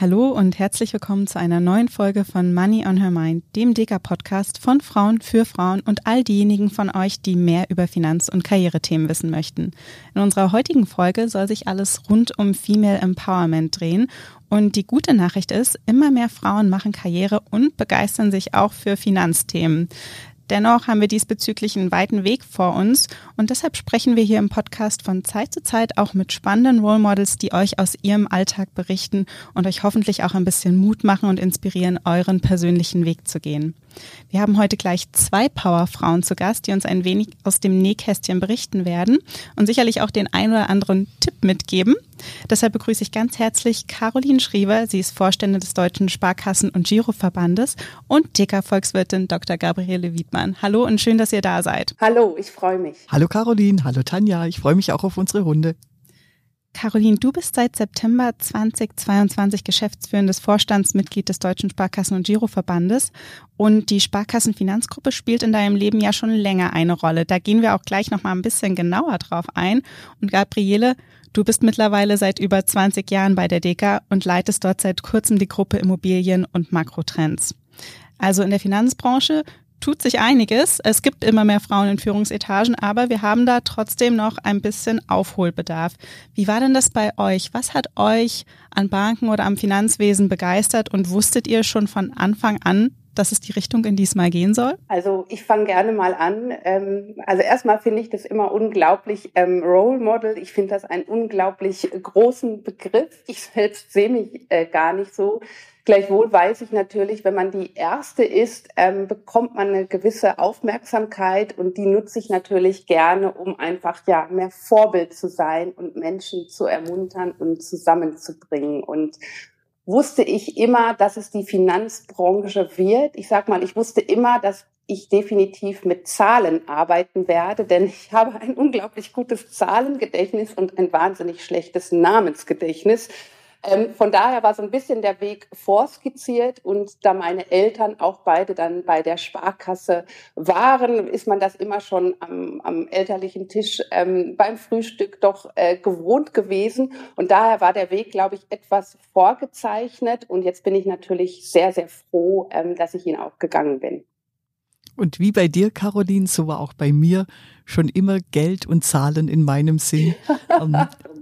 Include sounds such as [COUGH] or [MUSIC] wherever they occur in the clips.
Hallo und herzlich willkommen zu einer neuen Folge von Money on Her Mind, dem Deka-Podcast von Frauen für Frauen und all diejenigen von euch, die mehr über Finanz- und Karrierethemen wissen möchten. In unserer heutigen Folge soll sich alles rund um Female Empowerment drehen und die gute Nachricht ist, immer mehr Frauen machen Karriere und begeistern sich auch für Finanzthemen. Dennoch haben wir diesbezüglich einen weiten Weg vor uns und deshalb sprechen wir hier im Podcast von Zeit zu Zeit auch mit spannenden Role Models, die euch aus ihrem Alltag berichten und euch hoffentlich auch ein bisschen Mut machen und inspirieren, euren persönlichen Weg zu gehen. Wir haben heute gleich zwei Powerfrauen zu Gast, die uns ein wenig aus dem Nähkästchen berichten werden und sicherlich auch den ein oder anderen Tipp mitgeben. Deshalb begrüße ich ganz herzlich Caroline Schriever. Sie ist Vorständin des Deutschen Sparkassen- und Giroverbandes und TK-Volkswirtin Dr. Gabriele Wiedmann. Hallo und schön, dass ihr da seid. Hallo, ich freue mich. Hallo Caroline, hallo Tanja. Ich freue mich auch auf unsere Runde. Caroline, du bist seit September 2022 geschäftsführendes Vorstandsmitglied des Deutschen Sparkassen- und Giroverbandes und die Sparkassenfinanzgruppe spielt in deinem Leben ja schon länger eine Rolle. Da gehen wir auch gleich noch mal ein bisschen genauer drauf ein. Und Gabriele, du bist mittlerweile seit über 20 Jahren bei der DECA und leitest dort seit kurzem die Gruppe Immobilien und Makrotrends. Also in der Finanzbranche tut sich einiges. Es gibt immer mehr Frauen in Führungsetagen, aber wir haben da trotzdem noch ein bisschen Aufholbedarf. Wie war denn das bei euch? Was hat euch an Banken oder am Finanzwesen begeistert und wusstet ihr schon von Anfang an, dass es die Richtung in diesmal gehen soll? Also ich fange gerne mal an. Ähm, also erstmal finde ich das immer unglaublich ähm, Role Model. Ich finde das einen unglaublich großen Begriff. Ich selbst sehe mich äh, gar nicht so. Gleichwohl weiß ich natürlich, wenn man die Erste ist, ähm, bekommt man eine gewisse Aufmerksamkeit und die nutze ich natürlich gerne, um einfach ja mehr Vorbild zu sein und Menschen zu ermuntern und zusammenzubringen. Und wusste ich immer, dass es die Finanzbranche wird. Ich sag mal, ich wusste immer, dass ich definitiv mit Zahlen arbeiten werde, denn ich [LAUGHS] habe ein unglaublich gutes Zahlengedächtnis und ein wahnsinnig schlechtes Namensgedächtnis. Ähm, von daher war so ein bisschen der Weg vorskizziert und da meine Eltern auch beide dann bei der Sparkasse waren, ist man das immer schon am, am elterlichen Tisch ähm, beim Frühstück doch äh, gewohnt gewesen. Und daher war der Weg, glaube ich, etwas vorgezeichnet. Und jetzt bin ich natürlich sehr, sehr froh, ähm, dass ich ihn auch gegangen bin. Und wie bei dir, Caroline, so war auch bei mir schon immer Geld und Zahlen in meinem Sinn. [LAUGHS]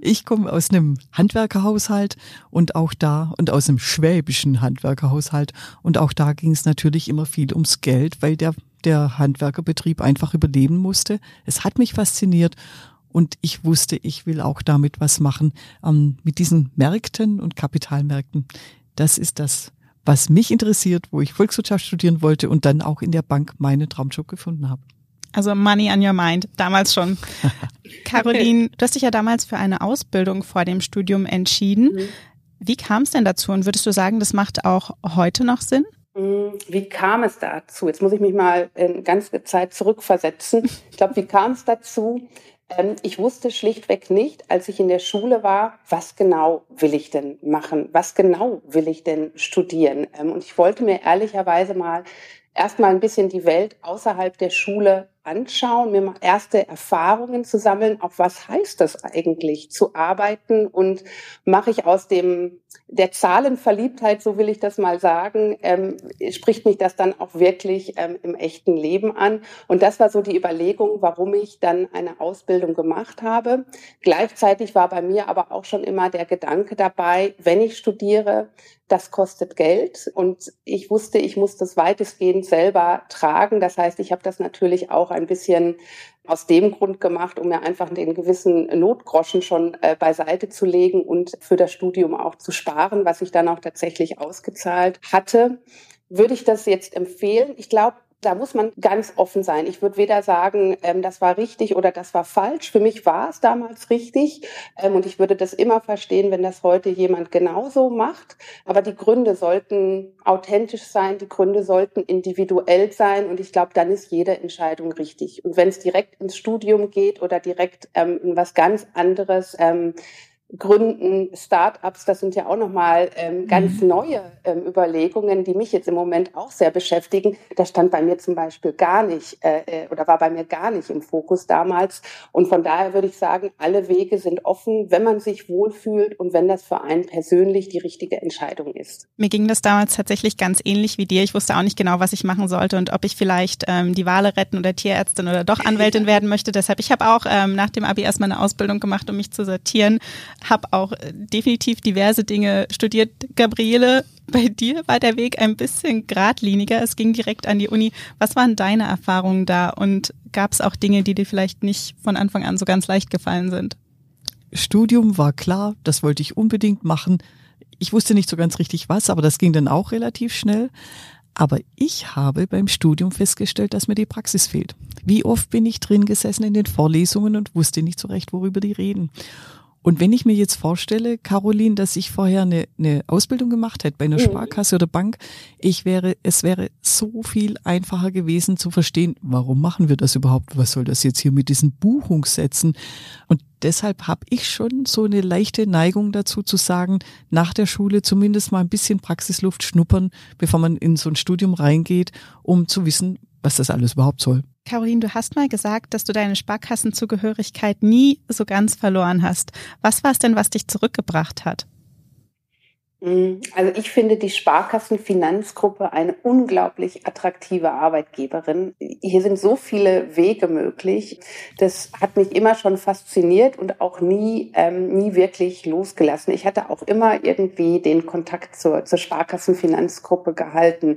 Ich komme aus einem Handwerkerhaushalt und auch da und aus einem schwäbischen Handwerkerhaushalt und auch da ging es natürlich immer viel ums Geld, weil der der Handwerkerbetrieb einfach überleben musste. Es hat mich fasziniert und ich wusste, ich will auch damit was machen ähm, mit diesen Märkten und Kapitalmärkten. Das ist das, was mich interessiert, wo ich Volkswirtschaft studieren wollte und dann auch in der Bank meinen Traumjob gefunden habe. Also Money on Your Mind, damals schon. [LAUGHS] Caroline, du hast dich ja damals für eine Ausbildung vor dem Studium entschieden. Mhm. Wie kam es denn dazu und würdest du sagen, das macht auch heute noch Sinn? Mhm. Wie kam es dazu? Jetzt muss ich mich mal in ganz Zeit zurückversetzen. Ich glaube, wie kam es dazu? Ähm, ich wusste schlichtweg nicht, als ich in der Schule war, was genau will ich denn machen? Was genau will ich denn studieren? Ähm, und ich wollte mir ehrlicherweise mal erstmal ein bisschen die Welt außerhalb der Schule anschauen, mir mal erste Erfahrungen zu sammeln, auch was heißt das eigentlich zu arbeiten und mache ich aus dem der Zahlenverliebtheit, so will ich das mal sagen, ähm, spricht mich das dann auch wirklich ähm, im echten Leben an. Und das war so die Überlegung, warum ich dann eine Ausbildung gemacht habe. Gleichzeitig war bei mir aber auch schon immer der Gedanke dabei, wenn ich studiere, das kostet Geld und ich wusste, ich muss das weitestgehend selber tragen. Das heißt, ich habe das natürlich auch ein bisschen aus dem Grund gemacht, um mir einfach den gewissen Notgroschen schon äh, beiseite zu legen und für das Studium auch zu sparen, was ich dann auch tatsächlich ausgezahlt hatte. Würde ich das jetzt empfehlen? Ich glaube, da muss man ganz offen sein. Ich würde weder sagen, ähm, das war richtig oder das war falsch. Für mich war es damals richtig ähm, und ich würde das immer verstehen, wenn das heute jemand genauso macht. Aber die Gründe sollten authentisch sein, die Gründe sollten individuell sein und ich glaube, dann ist jede Entscheidung richtig. Und wenn es direkt ins Studium geht oder direkt ähm, in was ganz anderes, ähm, Gründen, Startups, das sind ja auch nochmal ähm, ganz mhm. neue ähm, Überlegungen, die mich jetzt im Moment auch sehr beschäftigen. Das stand bei mir zum Beispiel gar nicht äh, äh, oder war bei mir gar nicht im Fokus damals. Und von daher würde ich sagen, alle Wege sind offen, wenn man sich wohlfühlt und wenn das für einen persönlich die richtige Entscheidung ist. Mir ging das damals tatsächlich ganz ähnlich wie dir. Ich wusste auch nicht genau, was ich machen sollte und ob ich vielleicht ähm, die Wale retten oder Tierärztin oder doch [LAUGHS] Anwältin werden möchte. Deshalb, ich habe auch ähm, nach dem Abi erstmal eine Ausbildung gemacht, um mich zu sortieren habe auch äh, definitiv diverse Dinge studiert. Gabriele, bei dir war der Weg ein bisschen geradliniger. Es ging direkt an die Uni. Was waren deine Erfahrungen da und gab es auch Dinge, die dir vielleicht nicht von Anfang an so ganz leicht gefallen sind? Studium war klar, das wollte ich unbedingt machen. Ich wusste nicht so ganz richtig was, aber das ging dann auch relativ schnell. Aber ich habe beim Studium festgestellt, dass mir die Praxis fehlt. Wie oft bin ich drin gesessen in den Vorlesungen und wusste nicht so recht, worüber die reden. Und wenn ich mir jetzt vorstelle, Caroline, dass ich vorher eine, eine Ausbildung gemacht hätte bei einer mhm. Sparkasse oder Bank, ich wäre, es wäre so viel einfacher gewesen zu verstehen, warum machen wir das überhaupt? Was soll das jetzt hier mit diesen Buchungssätzen? Und deshalb habe ich schon so eine leichte Neigung dazu zu sagen, nach der Schule zumindest mal ein bisschen Praxisluft schnuppern, bevor man in so ein Studium reingeht, um zu wissen, was das alles überhaupt soll. Caroline, du hast mal gesagt, dass du deine Sparkassenzugehörigkeit nie so ganz verloren hast. Was war es denn, was dich zurückgebracht hat? Mm, also ich finde die Sparkassenfinanzgruppe eine unglaublich attraktive Arbeitgeberin. Hier sind so viele Wege möglich. Das hat mich immer schon fasziniert und auch nie, ähm, nie wirklich losgelassen. Ich hatte auch immer irgendwie den Kontakt zur, zur Sparkassenfinanzgruppe gehalten.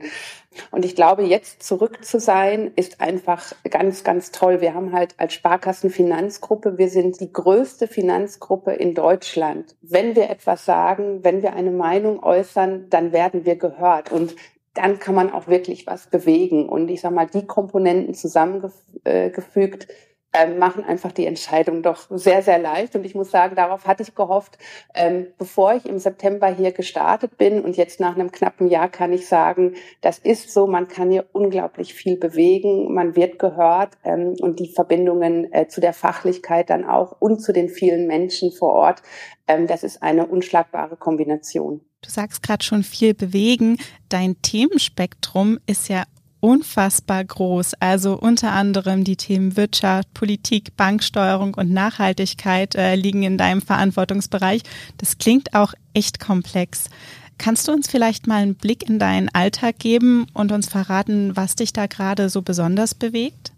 Und ich glaube, jetzt zurück zu sein, ist einfach ganz, ganz toll. Wir haben halt als Sparkassenfinanzgruppe, wir sind die größte Finanzgruppe in Deutschland. Wenn wir etwas sagen, wenn wir eine Meinung äußern, dann werden wir gehört. Und dann kann man auch wirklich was bewegen. Und ich sage mal, die Komponenten zusammengefügt, ähm, machen einfach die Entscheidung doch sehr, sehr leicht. Und ich muss sagen, darauf hatte ich gehofft, ähm, bevor ich im September hier gestartet bin. Und jetzt nach einem knappen Jahr kann ich sagen, das ist so, man kann hier unglaublich viel bewegen, man wird gehört ähm, und die Verbindungen äh, zu der Fachlichkeit dann auch und zu den vielen Menschen vor Ort, das ist eine unschlagbare Kombination. Du sagst gerade schon viel bewegen. Dein Themenspektrum ist ja unfassbar groß. Also unter anderem die Themen Wirtschaft, Politik, Banksteuerung und Nachhaltigkeit äh, liegen in deinem Verantwortungsbereich. Das klingt auch echt komplex. Kannst du uns vielleicht mal einen Blick in deinen Alltag geben und uns verraten, was dich da gerade so besonders bewegt?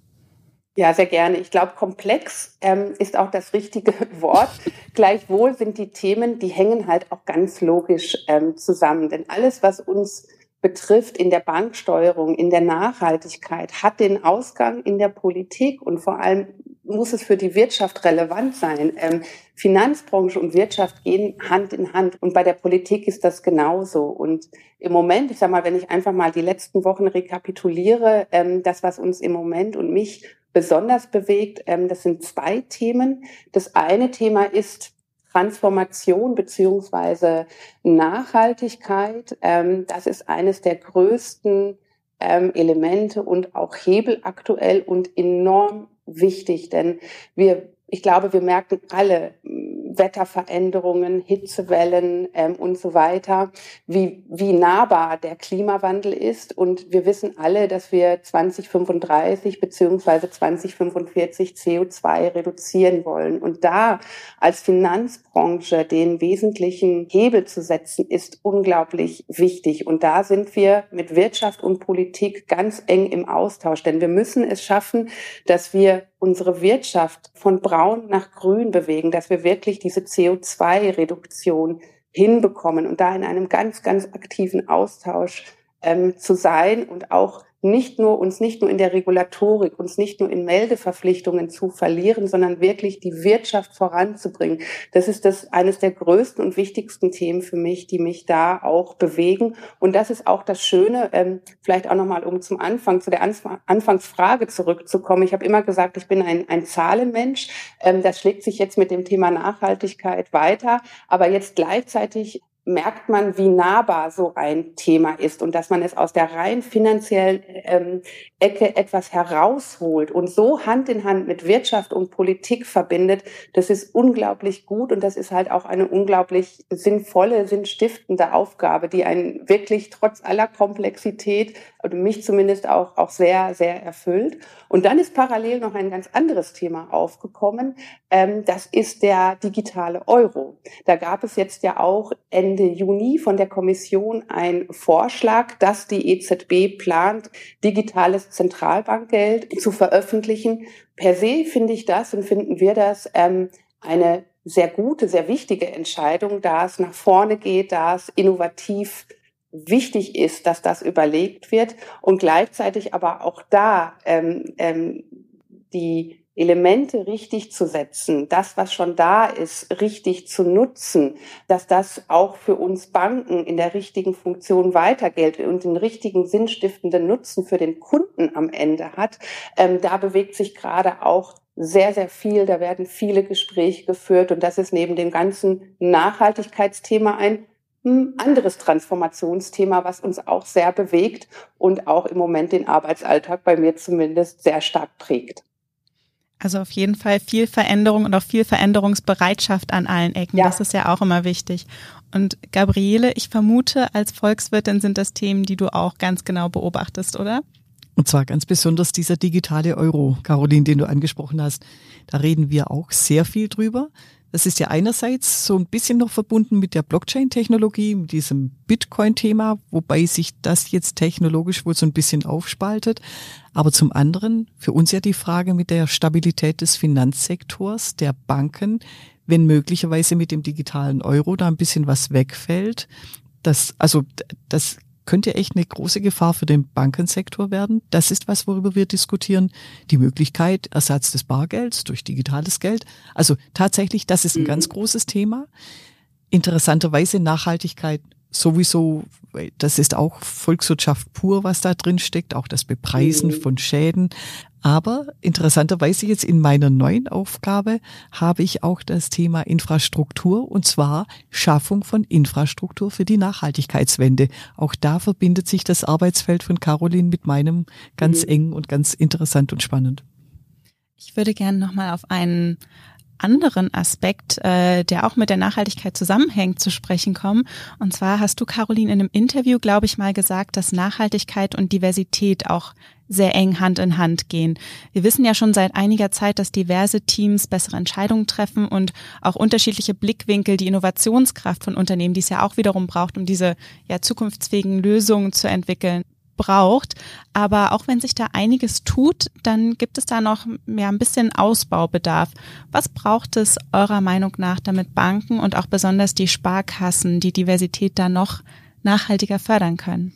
Ja, sehr gerne. Ich glaube, komplex ähm, ist auch das richtige [LAUGHS] Wort. Gleichwohl sind die Themen, die hängen halt auch ganz logisch ähm, zusammen. Denn alles, was uns betrifft in der Banksteuerung, in der Nachhaltigkeit, hat den Ausgang in der Politik und vor allem muss es für die Wirtschaft relevant sein. Ähm, Finanzbranche und Wirtschaft gehen Hand in Hand und bei der Politik ist das genauso. Und im Moment, ich sage mal, wenn ich einfach mal die letzten Wochen rekapituliere, ähm, das, was uns im Moment und mich besonders bewegt, ähm, das sind zwei Themen. Das eine Thema ist Transformation beziehungsweise Nachhaltigkeit. Ähm, das ist eines der größten ähm, Elemente und auch Hebel aktuell und enorm wichtig, denn wir, ich glaube, wir merken alle, Wetterveränderungen, Hitzewellen ähm, und so weiter, wie, wie nahbar der Klimawandel ist. Und wir wissen alle, dass wir 2035 beziehungsweise 2045 CO2 reduzieren wollen. Und da als Finanzbranche den wesentlichen Hebel zu setzen, ist unglaublich wichtig. Und da sind wir mit Wirtschaft und Politik ganz eng im Austausch, denn wir müssen es schaffen, dass wir unsere Wirtschaft von braun nach grün bewegen, dass wir wirklich diese CO2-Reduktion hinbekommen und da in einem ganz, ganz aktiven Austausch ähm, zu sein und auch nicht nur uns nicht nur in der Regulatorik, uns nicht nur in Meldeverpflichtungen zu verlieren, sondern wirklich die Wirtschaft voranzubringen. Das ist das eines der größten und wichtigsten Themen für mich, die mich da auch bewegen. Und das ist auch das Schöne, ähm, vielleicht auch nochmal, um zum Anfang, zu der Anfangsfrage zurückzukommen. Ich habe immer gesagt, ich bin ein, ein Zahlenmensch. Ähm, das schlägt sich jetzt mit dem Thema Nachhaltigkeit weiter. Aber jetzt gleichzeitig merkt man, wie nahbar so ein Thema ist und dass man es aus der rein finanziellen ähm, Ecke etwas herausholt und so Hand in Hand mit Wirtschaft und Politik verbindet. Das ist unglaublich gut und das ist halt auch eine unglaublich sinnvolle, sinnstiftende Aufgabe, die einen wirklich trotz aller Komplexität oder mich zumindest auch, auch sehr, sehr erfüllt. Und dann ist parallel noch ein ganz anderes Thema aufgekommen. Ähm, das ist der digitale Euro. Da gab es jetzt ja auch Ende Juni von der Kommission ein Vorschlag, dass die EZB plant, digitales Zentralbankgeld zu veröffentlichen. Per se finde ich das und finden wir das ähm, eine sehr gute, sehr wichtige Entscheidung, da es nach vorne geht, da es innovativ wichtig ist, dass das überlegt wird und gleichzeitig aber auch da ähm, ähm, die Elemente richtig zu setzen, das, was schon da ist, richtig zu nutzen, dass das auch für uns Banken in der richtigen Funktion weitergeht und den richtigen sinnstiftenden Nutzen für den Kunden am Ende hat, ähm, da bewegt sich gerade auch sehr, sehr viel. Da werden viele Gespräche geführt und das ist neben dem ganzen Nachhaltigkeitsthema ein hm, anderes Transformationsthema, was uns auch sehr bewegt und auch im Moment den Arbeitsalltag bei mir zumindest sehr stark prägt. Also auf jeden Fall viel Veränderung und auch viel Veränderungsbereitschaft an allen Ecken. Ja. Das ist ja auch immer wichtig. Und Gabriele, ich vermute, als Volkswirtin sind das Themen, die du auch ganz genau beobachtest, oder? Und zwar ganz besonders dieser digitale Euro, Caroline, den du angesprochen hast. Da reden wir auch sehr viel drüber. Das ist ja einerseits so ein bisschen noch verbunden mit der Blockchain-Technologie, mit diesem Bitcoin-Thema, wobei sich das jetzt technologisch wohl so ein bisschen aufspaltet. Aber zum anderen für uns ja die Frage mit der Stabilität des Finanzsektors, der Banken, wenn möglicherweise mit dem digitalen Euro da ein bisschen was wegfällt. Das, also, das könnte echt eine große Gefahr für den Bankensektor werden. Das ist was, worüber wir diskutieren. Die Möglichkeit, Ersatz des Bargelds durch digitales Geld. Also tatsächlich, das ist ein mhm. ganz großes Thema. Interessanterweise Nachhaltigkeit sowieso, das ist auch Volkswirtschaft pur, was da drin steckt, auch das Bepreisen mhm. von Schäden. Aber interessanterweise jetzt in meiner neuen Aufgabe habe ich auch das Thema Infrastruktur und zwar Schaffung von Infrastruktur für die Nachhaltigkeitswende. Auch da verbindet sich das Arbeitsfeld von Caroline mit meinem ganz mhm. eng und ganz interessant und spannend. Ich würde gerne nochmal auf einen anderen Aspekt, äh, der auch mit der Nachhaltigkeit zusammenhängt, zu sprechen kommen. Und zwar hast du, Caroline, in einem Interview, glaube ich, mal gesagt, dass Nachhaltigkeit und Diversität auch sehr eng Hand in Hand gehen. Wir wissen ja schon seit einiger Zeit, dass diverse Teams bessere Entscheidungen treffen und auch unterschiedliche Blickwinkel die Innovationskraft von Unternehmen, die es ja auch wiederum braucht, um diese ja zukunftsfähigen Lösungen zu entwickeln, braucht. Aber auch wenn sich da einiges tut, dann gibt es da noch ja, ein bisschen Ausbaubedarf. Was braucht es eurer Meinung nach, damit Banken und auch besonders die Sparkassen die Diversität da noch nachhaltiger fördern können?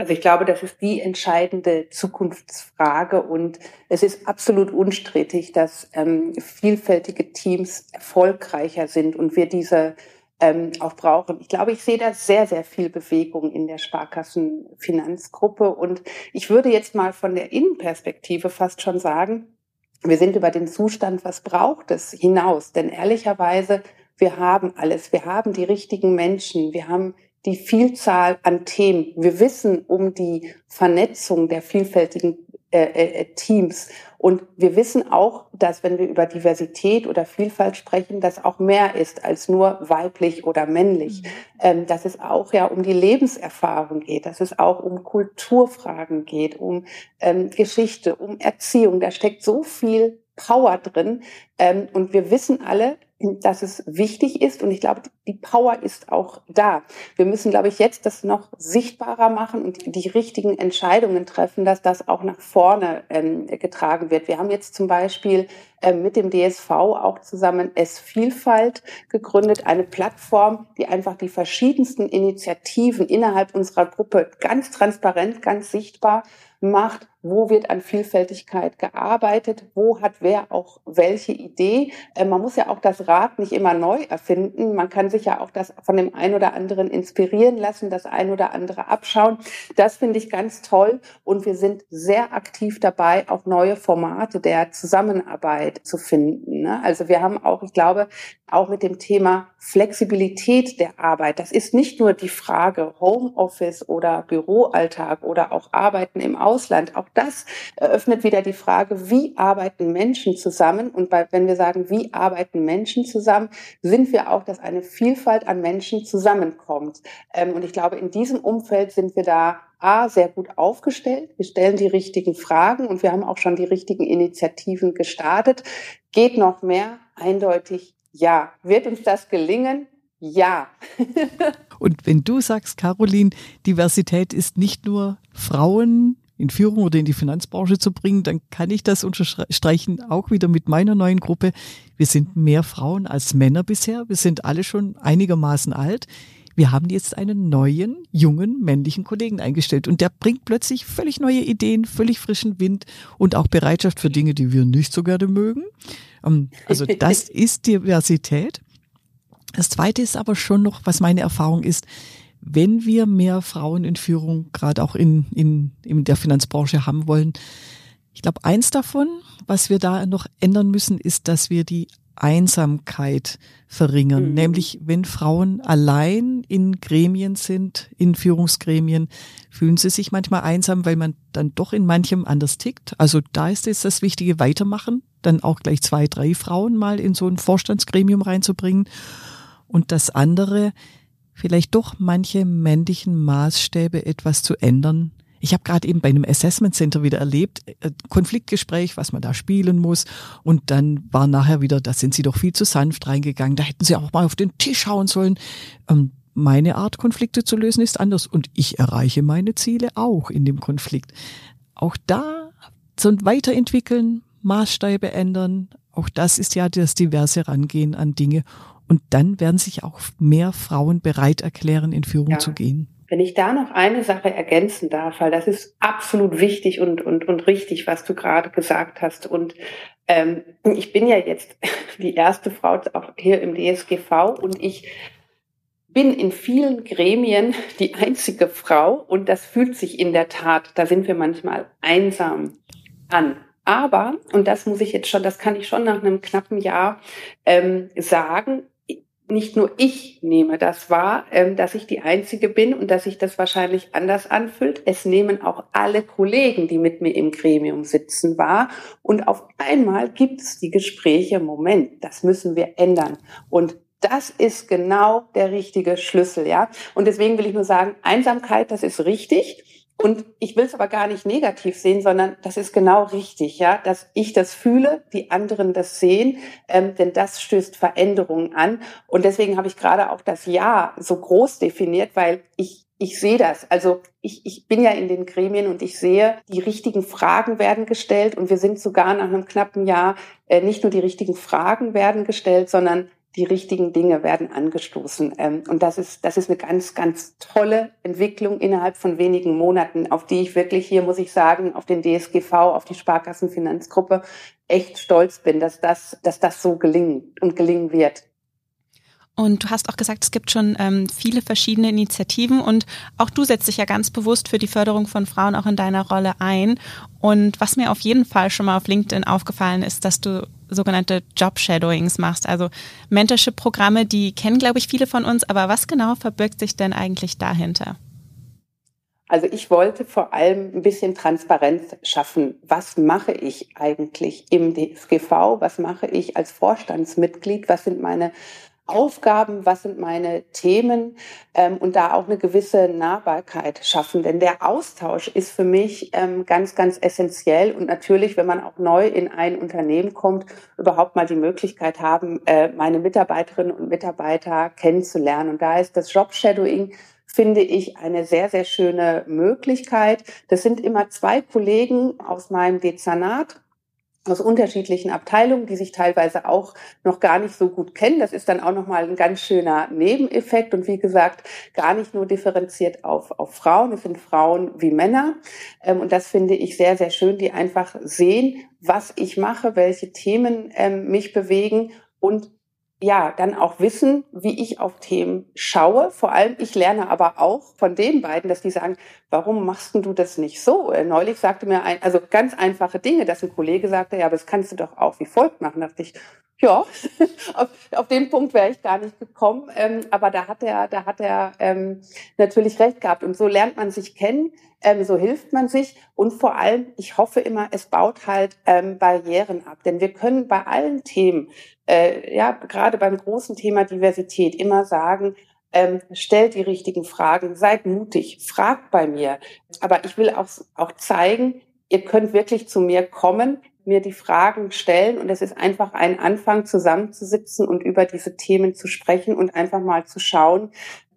Also ich glaube, das ist die entscheidende Zukunftsfrage und es ist absolut unstrittig, dass ähm, vielfältige Teams erfolgreicher sind und wir diese ähm, auch brauchen. Ich glaube, ich sehe da sehr, sehr viel Bewegung in der Sparkassenfinanzgruppe. Und ich würde jetzt mal von der Innenperspektive fast schon sagen, wir sind über den Zustand, was braucht es, hinaus. Denn ehrlicherweise, wir haben alles. Wir haben die richtigen Menschen. Wir haben die Vielzahl an Themen. Wir wissen um die Vernetzung der vielfältigen äh, äh, Teams. Und wir wissen auch, dass wenn wir über Diversität oder Vielfalt sprechen, das auch mehr ist als nur weiblich oder männlich. Mhm. Ähm, dass es auch ja um die Lebenserfahrung geht, dass es auch um Kulturfragen geht, um ähm, Geschichte, um Erziehung. Da steckt so viel Power drin. Ähm, und wir wissen alle, dass es wichtig ist und ich glaube, die Power ist auch da. Wir müssen, glaube ich, jetzt das noch sichtbarer machen und die richtigen Entscheidungen treffen, dass das auch nach vorne ähm, getragen wird. Wir haben jetzt zum Beispiel ähm, mit dem DSV auch zusammen S-Vielfalt gegründet, eine Plattform, die einfach die verschiedensten Initiativen innerhalb unserer Gruppe ganz transparent, ganz sichtbar macht, wo wird an Vielfältigkeit gearbeitet, wo hat wer auch welche Idee. Äh, man muss ja auch das Rad nicht immer neu erfinden. Man kann sich ja auch das von dem einen oder anderen inspirieren lassen, das ein oder andere abschauen. Das finde ich ganz toll und wir sind sehr aktiv dabei, auch neue Formate der Zusammenarbeit Arbeit zu finden. Ne? Also wir haben auch, ich glaube, auch mit dem Thema Flexibilität der Arbeit. Das ist nicht nur die Frage Homeoffice oder Büroalltag oder auch Arbeiten im Ausland. Auch das eröffnet wieder die Frage, wie arbeiten Menschen zusammen? Und bei, wenn wir sagen, wie arbeiten Menschen zusammen, sind wir auch, dass eine Vielfalt an Menschen zusammenkommt. Ähm, und ich glaube, in diesem Umfeld sind wir da A, sehr gut aufgestellt. Wir stellen die richtigen Fragen und wir haben auch schon die richtigen Initiativen gestartet. Geht noch mehr? Eindeutig ja. Wird uns das gelingen? Ja. [LAUGHS] und wenn du sagst, Caroline, Diversität ist nicht nur Frauen in Führung oder in die Finanzbranche zu bringen, dann kann ich das unterstreichen, auch wieder mit meiner neuen Gruppe. Wir sind mehr Frauen als Männer bisher. Wir sind alle schon einigermaßen alt wir haben jetzt einen neuen, jungen, männlichen Kollegen eingestellt und der bringt plötzlich völlig neue Ideen, völlig frischen Wind und auch Bereitschaft für Dinge, die wir nicht so gerne mögen. Ähm, also das [LAUGHS] ist Diversität. Das zweite ist aber schon noch, was meine Erfahrung ist, wenn wir mehr Frauen in Führung, gerade auch in, in, in der Finanzbranche haben wollen, ich glaube, eins davon, was wir da noch ändern müssen, ist, dass wir die Einsamkeit verringern. Mhm. Nämlich, wenn Frauen allein in Gremien sind, in Führungsgremien, fühlen sie sich manchmal einsam, weil man dann doch in manchem anders tickt. Also da ist jetzt das Wichtige, weitermachen, dann auch gleich zwei, drei Frauen mal in so ein Vorstandsgremium reinzubringen. Und das andere, vielleicht doch manche männlichen Maßstäbe etwas zu ändern, ich habe gerade eben bei einem Assessment Center wieder erlebt, äh, Konfliktgespräch, was man da spielen muss. Und dann war nachher wieder, da sind sie doch viel zu sanft reingegangen. Da hätten sie auch mal auf den Tisch hauen sollen. Ähm, meine Art, Konflikte zu lösen, ist anders. Und ich erreiche meine Ziele auch in dem Konflikt. Auch da so Weiterentwickeln, Maßstäbe ändern. Auch das ist ja das diverse Rangehen an Dinge. Und dann werden sich auch mehr Frauen bereit erklären, in Führung ja. zu gehen. Wenn ich da noch eine Sache ergänzen darf, weil das ist absolut wichtig und, und, und richtig, was du gerade gesagt hast. Und ähm, ich bin ja jetzt [LAUGHS] die erste Frau auch hier im DSGV und ich bin in vielen Gremien [LAUGHS] die einzige Frau und das fühlt sich in der Tat, da sind wir manchmal einsam an. Aber, und das muss ich jetzt schon, das kann ich schon nach einem knappen Jahr ähm, sagen, nicht nur ich nehme das wahr, ähm, dass ich die Einzige bin und dass sich das wahrscheinlich anders anfühlt. Es nehmen auch alle Kollegen, die mit mir im Gremium sitzen, wahr. Und auf einmal gibt es die Gespräche, Moment, das müssen wir ändern. Und das ist genau der richtige Schlüssel, ja. Und deswegen will ich nur sagen, Einsamkeit, das ist richtig. Und ich will es aber gar nicht negativ sehen, sondern das ist genau richtig, ja, dass ich das fühle, die anderen das sehen, ähm, denn das stößt Veränderungen an. Und deswegen habe ich gerade auch das Ja so groß definiert, weil ich ich sehe das. Also ich, ich bin ja in den Gremien und ich sehe, die richtigen Fragen werden gestellt und wir sind sogar nach einem knappen Jahr äh, nicht nur die richtigen Fragen werden gestellt, sondern die richtigen Dinge werden angestoßen. Ähm, und das ist, das ist eine ganz, ganz tolle Entwicklung innerhalb von wenigen Monaten, auf die ich wirklich hier, muss ich sagen, auf den DSGV, auf die Sparkassenfinanzgruppe echt stolz bin, dass das, dass das so gelingen und gelingen wird. Und du hast auch gesagt, es gibt schon ähm, viele verschiedene Initiativen und auch du setzt dich ja ganz bewusst für die Förderung von Frauen auch in deiner Rolle ein. Und was mir auf jeden Fall schon mal auf LinkedIn aufgefallen ist, dass du sogenannte Job-Shadowings machst, also Mentorship-Programme, die kennen, glaube ich, viele von uns, aber was genau verbirgt sich denn eigentlich dahinter? Also ich wollte vor allem ein bisschen Transparenz schaffen. Was mache ich eigentlich im DSGV? Was mache ich als Vorstandsmitglied? Was sind meine Aufgaben, was sind meine Themen ähm, und da auch eine gewisse Nahbarkeit schaffen. Denn der Austausch ist für mich ähm, ganz, ganz essentiell und natürlich, wenn man auch neu in ein Unternehmen kommt, überhaupt mal die Möglichkeit haben, äh, meine Mitarbeiterinnen und Mitarbeiter kennenzulernen. Und da ist das Job-Shadowing finde ich eine sehr, sehr schöne Möglichkeit. Das sind immer zwei Kollegen aus meinem Dezernat aus unterschiedlichen Abteilungen, die sich teilweise auch noch gar nicht so gut kennen. Das ist dann auch nochmal ein ganz schöner Nebeneffekt und wie gesagt, gar nicht nur differenziert auf, auf Frauen. Es sind Frauen wie Männer. Ähm, und das finde ich sehr, sehr schön, die einfach sehen, was ich mache, welche Themen ähm, mich bewegen und ja, dann auch wissen, wie ich auf Themen schaue. Vor allem, ich lerne aber auch von den beiden, dass die sagen, warum machst du das nicht so? Äh, neulich sagte mir ein, also ganz einfache Dinge, dass ein Kollege sagte, ja, aber das kannst du doch auch wie folgt machen. Da dachte ich, ja, [LAUGHS] auf, auf den Punkt wäre ich gar nicht gekommen. Ähm, aber da hat er, da hat er ähm, natürlich recht gehabt. Und so lernt man sich kennen, ähm, so hilft man sich. Und vor allem, ich hoffe immer, es baut halt ähm, Barrieren ab. Denn wir können bei allen Themen, äh, ja, gerade beim großen Thema Diversität, immer sagen, ähm, stellt die richtigen Fragen, seid mutig, fragt bei mir. Aber ich will auch, auch zeigen, ihr könnt wirklich zu mir kommen mir die Fragen stellen und es ist einfach ein Anfang, zusammenzusitzen und über diese Themen zu sprechen und einfach mal zu schauen,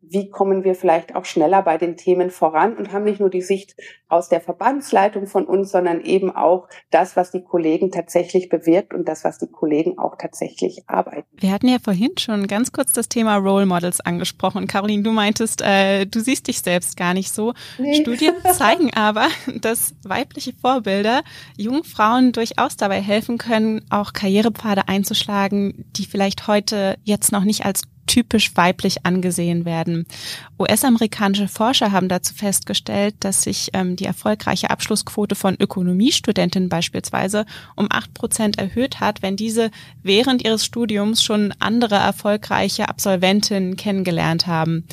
wie kommen wir vielleicht auch schneller bei den Themen voran und haben nicht nur die Sicht aus der Verbandsleitung von uns, sondern eben auch das, was die Kollegen tatsächlich bewirkt und das, was die Kollegen auch tatsächlich arbeiten. Wir hatten ja vorhin schon ganz kurz das Thema Role Models angesprochen. Caroline, du meintest, äh, du siehst dich selbst gar nicht so. Nee. Studien [LAUGHS] zeigen aber, dass weibliche Vorbilder jungen Frauen durchaus dabei helfen können, auch Karrierepfade einzuschlagen, die vielleicht heute jetzt noch nicht als typisch weiblich angesehen werden. US-amerikanische Forscher haben dazu festgestellt, dass sich ähm, die erfolgreiche Abschlussquote von Ökonomiestudentinnen beispielsweise um acht Prozent erhöht hat, wenn diese während ihres Studiums schon andere erfolgreiche Absolventinnen kennengelernt haben.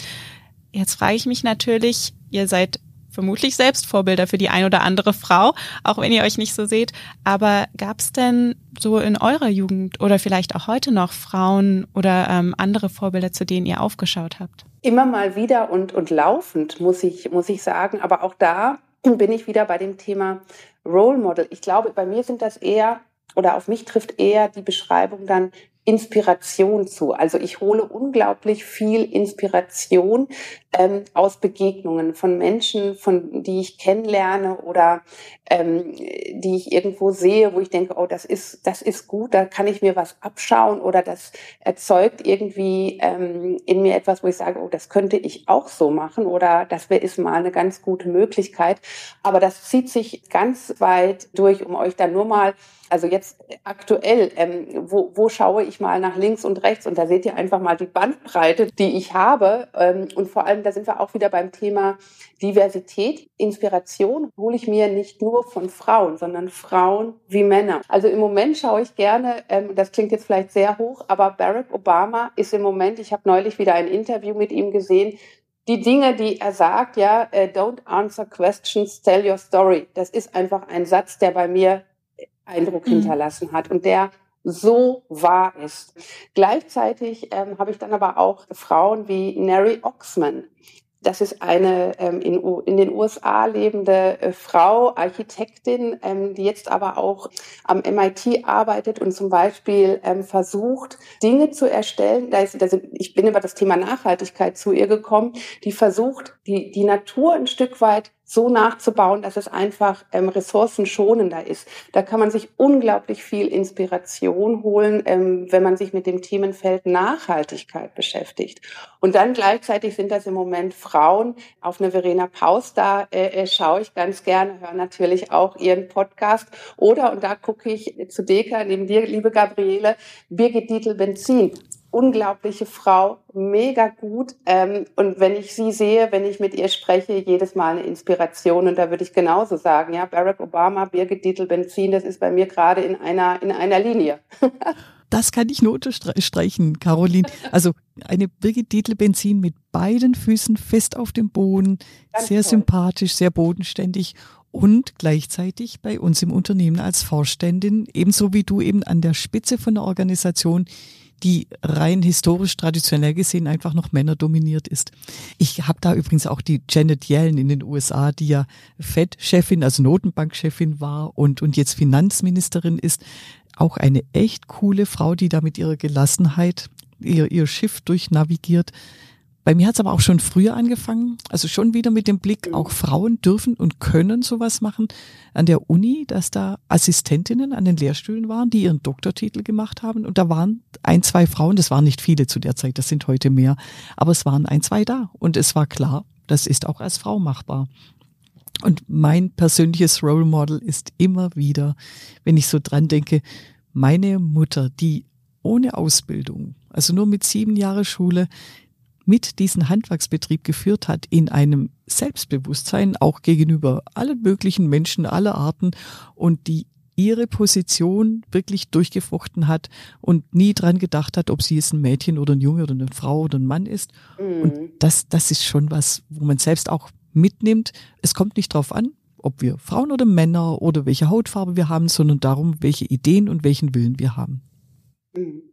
Jetzt frage ich mich natürlich, ihr seid vermutlich selbst Vorbilder für die ein oder andere Frau, auch wenn ihr euch nicht so seht. Aber gab es denn so in eurer Jugend oder vielleicht auch heute noch Frauen oder ähm, andere Vorbilder, zu denen ihr aufgeschaut habt? Immer mal wieder und, und laufend, muss ich, muss ich sagen. Aber auch da bin ich wieder bei dem Thema Role Model. Ich glaube, bei mir sind das eher oder auf mich trifft eher die Beschreibung dann Inspiration zu. Also ich hole unglaublich viel Inspiration ähm, aus Begegnungen von Menschen, von die ich kennenlerne oder ähm, die ich irgendwo sehe, wo ich denke, oh, das ist das ist gut, da kann ich mir was abschauen oder das erzeugt irgendwie ähm, in mir etwas, wo ich sage, oh, das könnte ich auch so machen oder das wäre ist mal eine ganz gute Möglichkeit. Aber das zieht sich ganz weit durch, um euch dann nur mal also jetzt aktuell, ähm, wo, wo schaue ich mal nach links und rechts und da seht ihr einfach mal die Bandbreite, die ich habe. Ähm, und vor allem, da sind wir auch wieder beim Thema Diversität. Inspiration hole ich mir nicht nur von Frauen, sondern Frauen wie Männer. Also im Moment schaue ich gerne, ähm, das klingt jetzt vielleicht sehr hoch, aber Barack Obama ist im Moment, ich habe neulich wieder ein Interview mit ihm gesehen, die Dinge, die er sagt, ja, äh, don't answer questions, tell your story. Das ist einfach ein Satz, der bei mir Eindruck mhm. hinterlassen hat und der so wahr ist. Gleichzeitig ähm, habe ich dann aber auch Frauen wie Neri Oxman, das ist eine ähm, in, in, den USA lebende äh, Frau, Architektin, ähm, die jetzt aber auch am MIT arbeitet und zum Beispiel ähm, versucht, Dinge zu erstellen. Da ist, da sind, ich bin über das Thema Nachhaltigkeit zu ihr gekommen, die versucht, die, die Natur ein Stück weit so nachzubauen, dass es einfach ähm, ressourcenschonender ist. Da kann man sich unglaublich viel Inspiration holen, ähm, wenn man sich mit dem Themenfeld Nachhaltigkeit beschäftigt. Und dann gleichzeitig sind das im Moment Frauen. Auf eine Verena Paus, da äh, äh, schaue ich ganz gerne, höre natürlich auch ihren Podcast. Oder, und da gucke ich zu Deka, neben dir, liebe Gabriele, Birgit Dietl-Benzin unglaubliche Frau, mega gut. Ähm, und wenn ich sie sehe, wenn ich mit ihr spreche, jedes Mal eine Inspiration. Und da würde ich genauso sagen, ja, Barack Obama, Birgit Dietl, Benzin, das ist bei mir gerade in einer, in einer Linie. [LAUGHS] das kann ich nur unterstreichen, Caroline. Also eine Birgit Dietl Benzin mit beiden Füßen fest auf dem Boden, Ganz sehr toll. sympathisch, sehr bodenständig und gleichzeitig bei uns im Unternehmen als Vorständin, ebenso wie du eben an der Spitze von der Organisation, die rein historisch traditionell gesehen einfach noch Männer dominiert ist. Ich habe da übrigens auch die Janet Yellen in den USA, die ja Fed-Chefin, also Notenbankchefin war und, und jetzt Finanzministerin ist. Auch eine echt coole Frau, die da mit ihrer Gelassenheit ihr, ihr Schiff durchnavigiert. Bei mir hat es aber auch schon früher angefangen, also schon wieder mit dem Blick, auch Frauen dürfen und können sowas machen. An der Uni, dass da Assistentinnen an den Lehrstühlen waren, die ihren Doktortitel gemacht haben. Und da waren ein, zwei Frauen, das waren nicht viele zu der Zeit, das sind heute mehr, aber es waren ein, zwei da. Und es war klar, das ist auch als Frau machbar. Und mein persönliches Role Model ist immer wieder, wenn ich so dran denke, meine Mutter, die ohne Ausbildung also nur mit sieben Jahre Schule, mit diesen Handwerksbetrieb geführt hat, in einem Selbstbewusstsein auch gegenüber allen möglichen Menschen aller Arten und die ihre Position wirklich durchgefochten hat und nie dran gedacht hat, ob sie jetzt ein Mädchen oder ein Junge oder eine Frau oder ein Mann ist. Mhm. Und das, das ist schon was, wo man selbst auch mitnimmt. Es kommt nicht drauf an, ob wir Frauen oder Männer oder welche Hautfarbe wir haben, sondern darum, welche Ideen und welchen Willen wir haben. Mhm.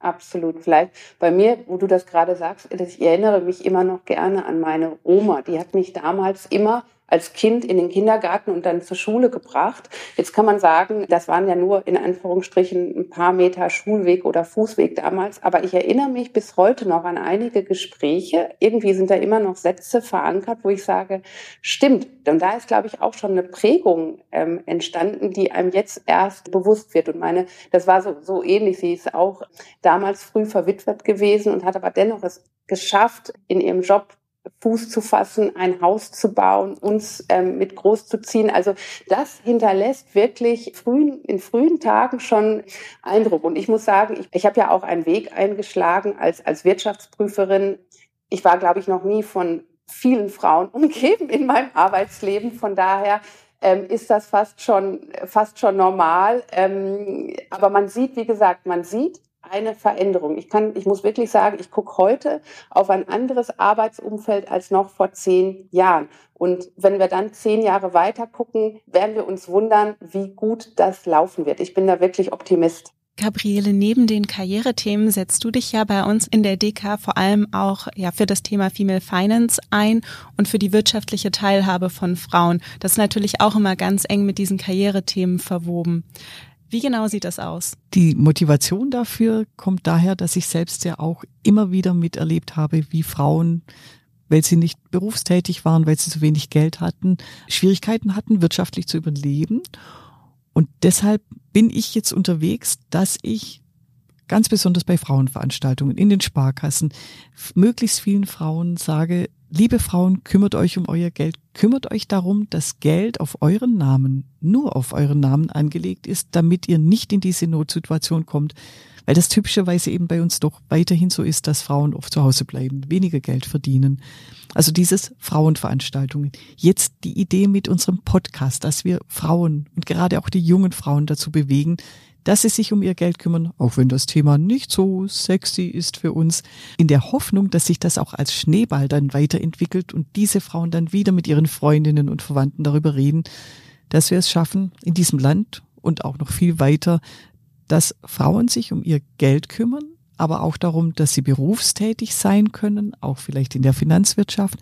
Absolut. Vielleicht bei mir, wo du das gerade sagst, ich erinnere mich immer noch gerne an meine Oma. Die hat mich damals immer als Kind in den Kindergarten und dann zur Schule gebracht. Jetzt kann man sagen, das waren ja nur in Anführungsstrichen ein paar Meter Schulweg oder Fußweg damals. Aber ich erinnere mich bis heute noch an einige Gespräche. Irgendwie sind da immer noch Sätze verankert, wo ich sage, stimmt. Und da ist, glaube ich, auch schon eine Prägung ähm, entstanden, die einem jetzt erst bewusst wird. Und meine, das war so, so ähnlich. Sie ist auch damals früh verwitwet gewesen und hat aber dennoch es geschafft, in ihrem Job Fuß zu fassen, ein Haus zu bauen, uns ähm, mit groß zu ziehen. Also das hinterlässt wirklich frühen, in frühen Tagen schon Eindruck. Und ich muss sagen, ich, ich habe ja auch einen Weg eingeschlagen als, als Wirtschaftsprüferin. Ich war, glaube ich, noch nie von vielen Frauen [LAUGHS] umgeben in meinem Arbeitsleben. Von daher ähm, ist das fast schon, fast schon normal. Ähm, aber man sieht, wie gesagt, man sieht, eine Veränderung. Ich kann, ich muss wirklich sagen, ich gucke heute auf ein anderes Arbeitsumfeld als noch vor zehn Jahren. Und wenn wir dann zehn Jahre weiter gucken, werden wir uns wundern, wie gut das laufen wird. Ich bin da wirklich Optimist. Gabriele, neben den Karrierethemen setzt du dich ja bei uns in der DK vor allem auch ja für das Thema Female Finance ein und für die wirtschaftliche Teilhabe von Frauen. Das ist natürlich auch immer ganz eng mit diesen Karrierethemen verwoben. Wie genau sieht das aus? Die Motivation dafür kommt daher, dass ich selbst ja auch immer wieder miterlebt habe, wie Frauen, weil sie nicht berufstätig waren, weil sie zu wenig Geld hatten, Schwierigkeiten hatten, wirtschaftlich zu überleben. Und deshalb bin ich jetzt unterwegs, dass ich ganz besonders bei Frauenveranstaltungen in den Sparkassen möglichst vielen Frauen sage, Liebe Frauen, kümmert euch um euer Geld. Kümmert euch darum, dass Geld auf euren Namen, nur auf euren Namen angelegt ist, damit ihr nicht in diese Notsituation kommt. Weil das typischerweise eben bei uns doch weiterhin so ist, dass Frauen oft zu Hause bleiben, weniger Geld verdienen. Also dieses Frauenveranstaltungen. Jetzt die Idee mit unserem Podcast, dass wir Frauen und gerade auch die jungen Frauen dazu bewegen, dass sie sich um ihr Geld kümmern, auch wenn das Thema nicht so sexy ist für uns, in der Hoffnung, dass sich das auch als Schneeball dann weiterentwickelt und diese Frauen dann wieder mit ihren Freundinnen und Verwandten darüber reden, dass wir es schaffen, in diesem Land und auch noch viel weiter, dass Frauen sich um ihr Geld kümmern, aber auch darum, dass sie berufstätig sein können, auch vielleicht in der Finanzwirtschaft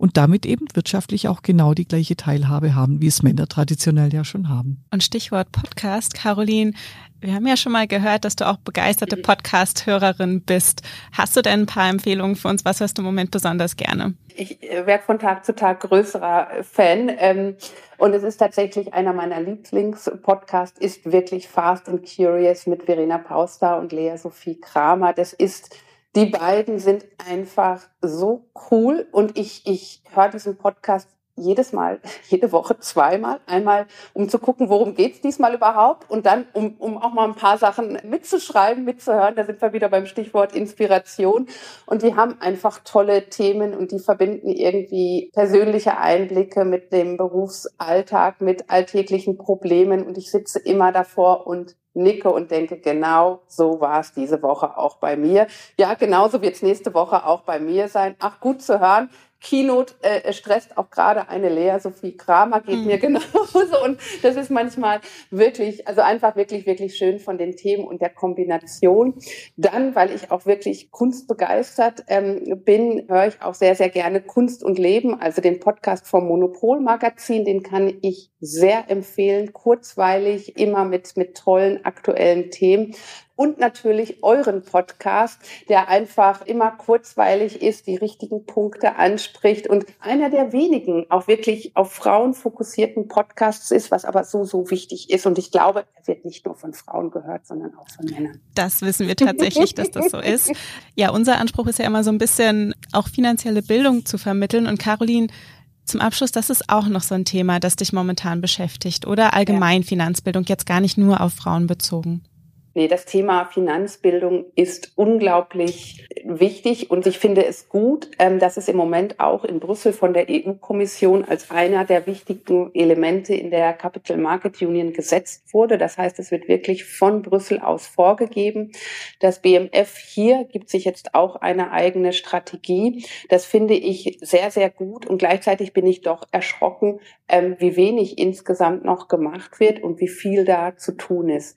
und damit eben wirtschaftlich auch genau die gleiche Teilhabe haben, wie es Männer traditionell ja schon haben. Und Stichwort Podcast, Caroline, wir haben ja schon mal gehört, dass du auch begeisterte Podcast-Hörerin bist. Hast du denn ein paar Empfehlungen für uns? Was hörst du im Moment besonders gerne? Ich äh, werde von Tag zu Tag größerer Fan. Ähm, und es ist tatsächlich einer meiner Lieblingspodcasts, ist wirklich Fast and Curious mit Verena Pauster und Lea Sophie Kramer. Das ist die beiden sind einfach so cool und ich, ich höre diesen Podcast jedes Mal, [LAUGHS] jede Woche zweimal. Einmal, um zu gucken, worum geht's diesmal überhaupt und dann, um, um auch mal ein paar Sachen mitzuschreiben, mitzuhören. Da sind wir wieder beim Stichwort Inspiration. Und die haben einfach tolle Themen und die verbinden irgendwie persönliche Einblicke mit dem Berufsalltag, mit alltäglichen Problemen. Und ich sitze immer davor und nicke und denke, genau so war es diese Woche auch bei mir. Ja, genauso wird es nächste Woche auch bei mir sein. Ach, gut zu hören. Keynote äh, stresst auch gerade eine Lea Sophie Kramer, geht mhm. mir [LAUGHS] genauso. Und das ist manchmal wirklich, also einfach wirklich, wirklich schön von den Themen und der Kombination. Dann, weil ich auch wirklich kunstbegeistert ähm, bin, höre ich auch sehr, sehr gerne Kunst und Leben, also den Podcast vom Monopol Magazin, den kann ich sehr empfehlen, kurzweilig, immer mit, mit tollen aktuellen Themen und natürlich euren Podcast, der einfach immer kurzweilig ist, die richtigen Punkte anspricht und einer der wenigen auch wirklich auf Frauen fokussierten Podcasts ist, was aber so, so wichtig ist. Und ich glaube, er wird nicht nur von Frauen gehört, sondern auch von Männern. Das wissen wir tatsächlich, dass das so [LAUGHS] ist. Ja, unser Anspruch ist ja immer so ein bisschen auch finanzielle Bildung zu vermitteln. Und Caroline, zum Abschluss, das ist auch noch so ein Thema, das dich momentan beschäftigt, oder allgemein ja. Finanzbildung, jetzt gar nicht nur auf Frauen bezogen. Nee, das Thema Finanzbildung ist unglaublich wichtig und ich finde es gut, ähm, dass es im Moment auch in Brüssel von der EU-Kommission als einer der wichtigen Elemente in der Capital Market Union gesetzt wurde. Das heißt, es wird wirklich von Brüssel aus vorgegeben. Das BMF hier gibt sich jetzt auch eine eigene Strategie. Das finde ich sehr, sehr gut und gleichzeitig bin ich doch erschrocken, ähm, wie wenig insgesamt noch gemacht wird und wie viel da zu tun ist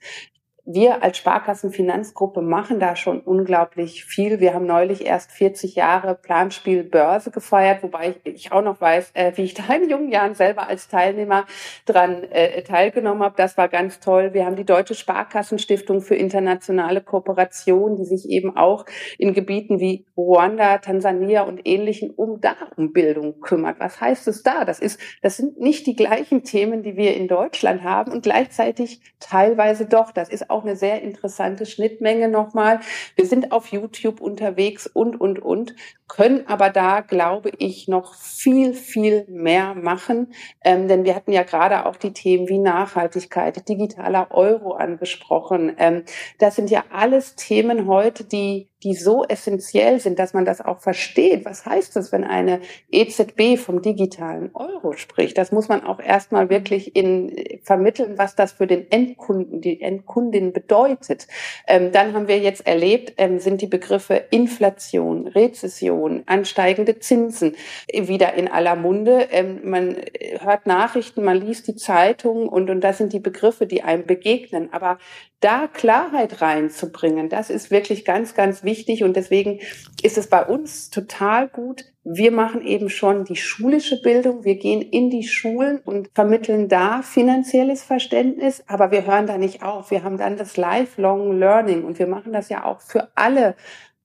wir als Sparkassenfinanzgruppe machen da schon unglaublich viel. Wir haben neulich erst 40 Jahre Planspiel Börse gefeiert, wobei ich, auch noch weiß, äh, wie ich da in jungen Jahren selber als Teilnehmer dran äh, teilgenommen habe. Das war ganz toll. Wir haben die Deutsche Sparkassenstiftung für internationale Kooperation, die sich eben auch in Gebieten wie Ruanda, Tansania und ähnlichen um Darumbildung kümmert. Was heißt es da? Das ist, das sind nicht die gleichen Themen, die wir in Deutschland haben und gleichzeitig teilweise doch. Das ist auch eine sehr interessante Schnittmenge nochmal. Wir sind auf YouTube unterwegs und, und, und, können aber da, glaube ich, noch viel, viel mehr machen. Ähm, denn wir hatten ja gerade auch die Themen wie Nachhaltigkeit, digitaler Euro angesprochen. Ähm, das sind ja alles Themen heute, die die so essentiell sind, dass man das auch versteht. Was heißt das, wenn eine EZB vom digitalen Euro spricht? Das muss man auch erstmal wirklich in vermitteln, was das für den Endkunden, die Endkundin bedeutet. Ähm, dann haben wir jetzt erlebt, ähm, sind die Begriffe Inflation, Rezession, ansteigende Zinsen wieder in aller Munde. Ähm, man hört Nachrichten, man liest die Zeitung und, und das sind die Begriffe, die einem begegnen. Aber da Klarheit reinzubringen, das ist wirklich ganz, ganz wichtig. Und deswegen ist es bei uns total gut. Wir machen eben schon die schulische Bildung. Wir gehen in die Schulen und vermitteln da finanzielles Verständnis. Aber wir hören da nicht auf. Wir haben dann das Lifelong Learning und wir machen das ja auch für alle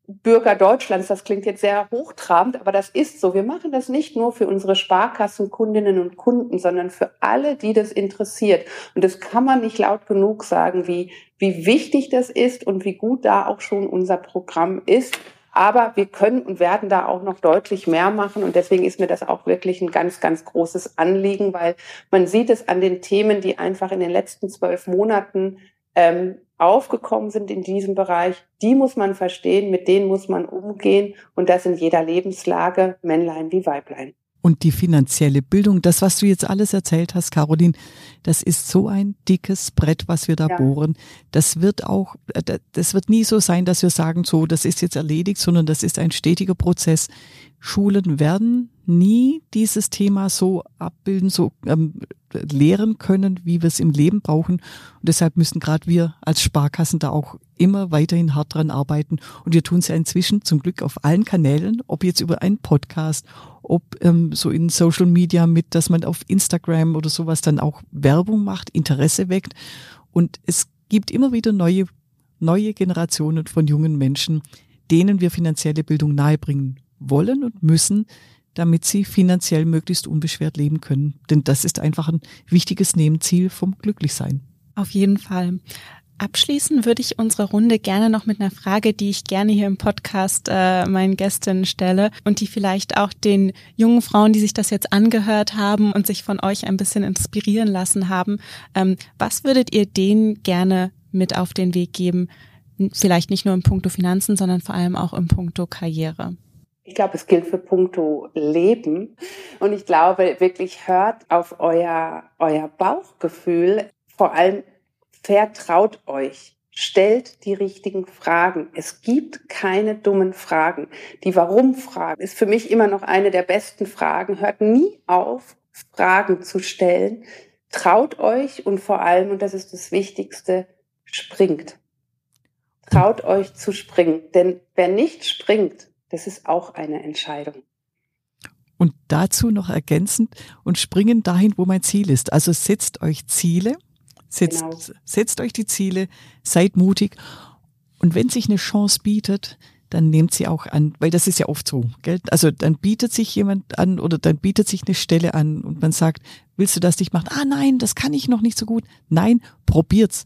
Bürger Deutschlands. Das klingt jetzt sehr hochtrabend, aber das ist so. Wir machen das nicht nur für unsere Sparkassenkundinnen und Kunden, sondern für alle, die das interessiert. Und das kann man nicht laut genug sagen, wie, wie wichtig das ist und wie gut da auch schon unser Programm ist. Aber wir können und werden da auch noch deutlich mehr machen. Und deswegen ist mir das auch wirklich ein ganz, ganz großes Anliegen, weil man sieht es an den Themen, die einfach in den letzten zwölf Monaten ähm, aufgekommen sind in diesem Bereich, die muss man verstehen, mit denen muss man umgehen und das in jeder Lebenslage, Männlein wie Weiblein. Und die finanzielle Bildung, das, was du jetzt alles erzählt hast, Caroline, das ist so ein dickes Brett, was wir da ja. bohren. Das wird auch, äh, das wird nie so sein, dass wir sagen, so, das ist jetzt erledigt, sondern das ist ein stetiger Prozess. Schulen werden nie dieses Thema so abbilden, so ähm, lehren können, wie wir es im Leben brauchen. Und deshalb müssen gerade wir als Sparkassen da auch immer weiterhin hart dran arbeiten. Und wir tun es ja inzwischen zum Glück auf allen Kanälen, ob jetzt über einen Podcast, ob ähm, so in Social Media mit, dass man auf Instagram oder sowas dann auch Werbung macht, Interesse weckt. Und es gibt immer wieder neue, neue Generationen von jungen Menschen, denen wir finanzielle Bildung nahebringen wollen und müssen, damit sie finanziell möglichst unbeschwert leben können. Denn das ist einfach ein wichtiges Nebenziel vom Glücklichsein. Auf jeden Fall. Abschließen würde ich unsere Runde gerne noch mit einer Frage, die ich gerne hier im Podcast äh, meinen Gästinnen stelle und die vielleicht auch den jungen Frauen, die sich das jetzt angehört haben und sich von euch ein bisschen inspirieren lassen haben. Ähm, was würdet ihr denen gerne mit auf den Weg geben? Vielleicht nicht nur im Punkto Finanzen, sondern vor allem auch im Punkto Karriere. Ich glaube, es gilt für Punkto Leben. Und ich glaube, wirklich hört auf euer, euer Bauchgefühl. Vor allem vertraut euch. Stellt die richtigen Fragen. Es gibt keine dummen Fragen. Die Warum-Fragen ist für mich immer noch eine der besten Fragen. Hört nie auf, Fragen zu stellen. Traut euch und vor allem, und das ist das Wichtigste, springt. Traut euch zu springen. Denn wer nicht springt, das ist auch eine Entscheidung. Und dazu noch ergänzend und springen dahin, wo mein Ziel ist. Also setzt euch Ziele, setzt, genau. setzt euch die Ziele, seid mutig. Und wenn sich eine Chance bietet, dann nehmt sie auch an, weil das ist ja oft so, gell? Also dann bietet sich jemand an oder dann bietet sich eine Stelle an und man sagt, willst du das nicht machen? Ah nein, das kann ich noch nicht so gut. Nein, probiert's.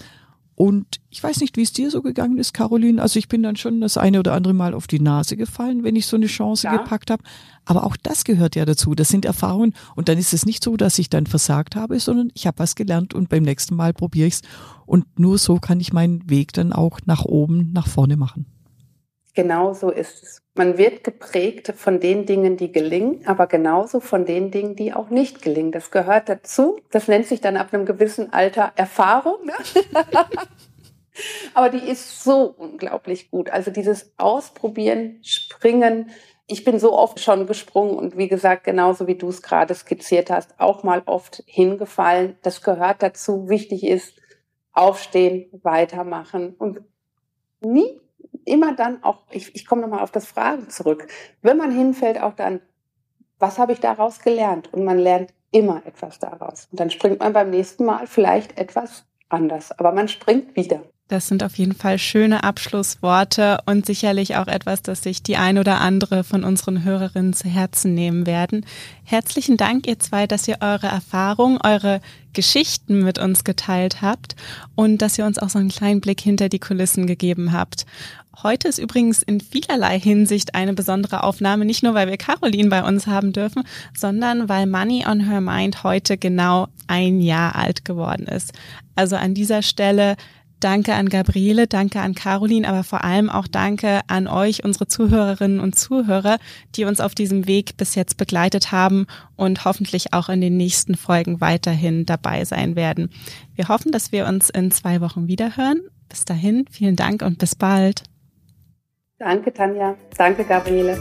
Und ich weiß nicht, wie es dir so gegangen ist, Caroline. Also ich bin dann schon das eine oder andere Mal auf die Nase gefallen, wenn ich so eine Chance ja. gepackt habe. Aber auch das gehört ja dazu. Das sind Erfahrungen. Und dann ist es nicht so, dass ich dann versagt habe, sondern ich habe was gelernt und beim nächsten Mal probiere ich es. Und nur so kann ich meinen Weg dann auch nach oben, nach vorne machen. Genau so ist es. Man wird geprägt von den Dingen, die gelingen, aber genauso von den Dingen, die auch nicht gelingen. Das gehört dazu. Das nennt sich dann ab einem gewissen Alter Erfahrung. Ne? [LAUGHS] aber die ist so unglaublich gut. Also dieses Ausprobieren, Springen. Ich bin so oft schon gesprungen und wie gesagt, genauso wie du es gerade skizziert hast, auch mal oft hingefallen. Das gehört dazu. Wichtig ist, aufstehen, weitermachen und nie immer dann auch, ich, ich komme nochmal auf das Fragen zurück, wenn man hinfällt, auch dann, was habe ich daraus gelernt? Und man lernt immer etwas daraus. Und dann springt man beim nächsten Mal vielleicht etwas anders, aber man springt wieder. Das sind auf jeden Fall schöne Abschlussworte und sicherlich auch etwas, das sich die ein oder andere von unseren Hörerinnen zu Herzen nehmen werden. Herzlichen Dank, ihr zwei, dass ihr eure Erfahrungen, eure Geschichten mit uns geteilt habt und dass ihr uns auch so einen kleinen Blick hinter die Kulissen gegeben habt. Heute ist übrigens in vielerlei Hinsicht eine besondere Aufnahme, nicht nur weil wir Caroline bei uns haben dürfen, sondern weil Money on Her Mind heute genau ein Jahr alt geworden ist. Also an dieser Stelle Danke an Gabriele, danke an Caroline, aber vor allem auch danke an euch, unsere Zuhörerinnen und Zuhörer, die uns auf diesem Weg bis jetzt begleitet haben und hoffentlich auch in den nächsten Folgen weiterhin dabei sein werden. Wir hoffen, dass wir uns in zwei Wochen wiederhören. Bis dahin, vielen Dank und bis bald. Danke, Tanja. Danke, Gabriele.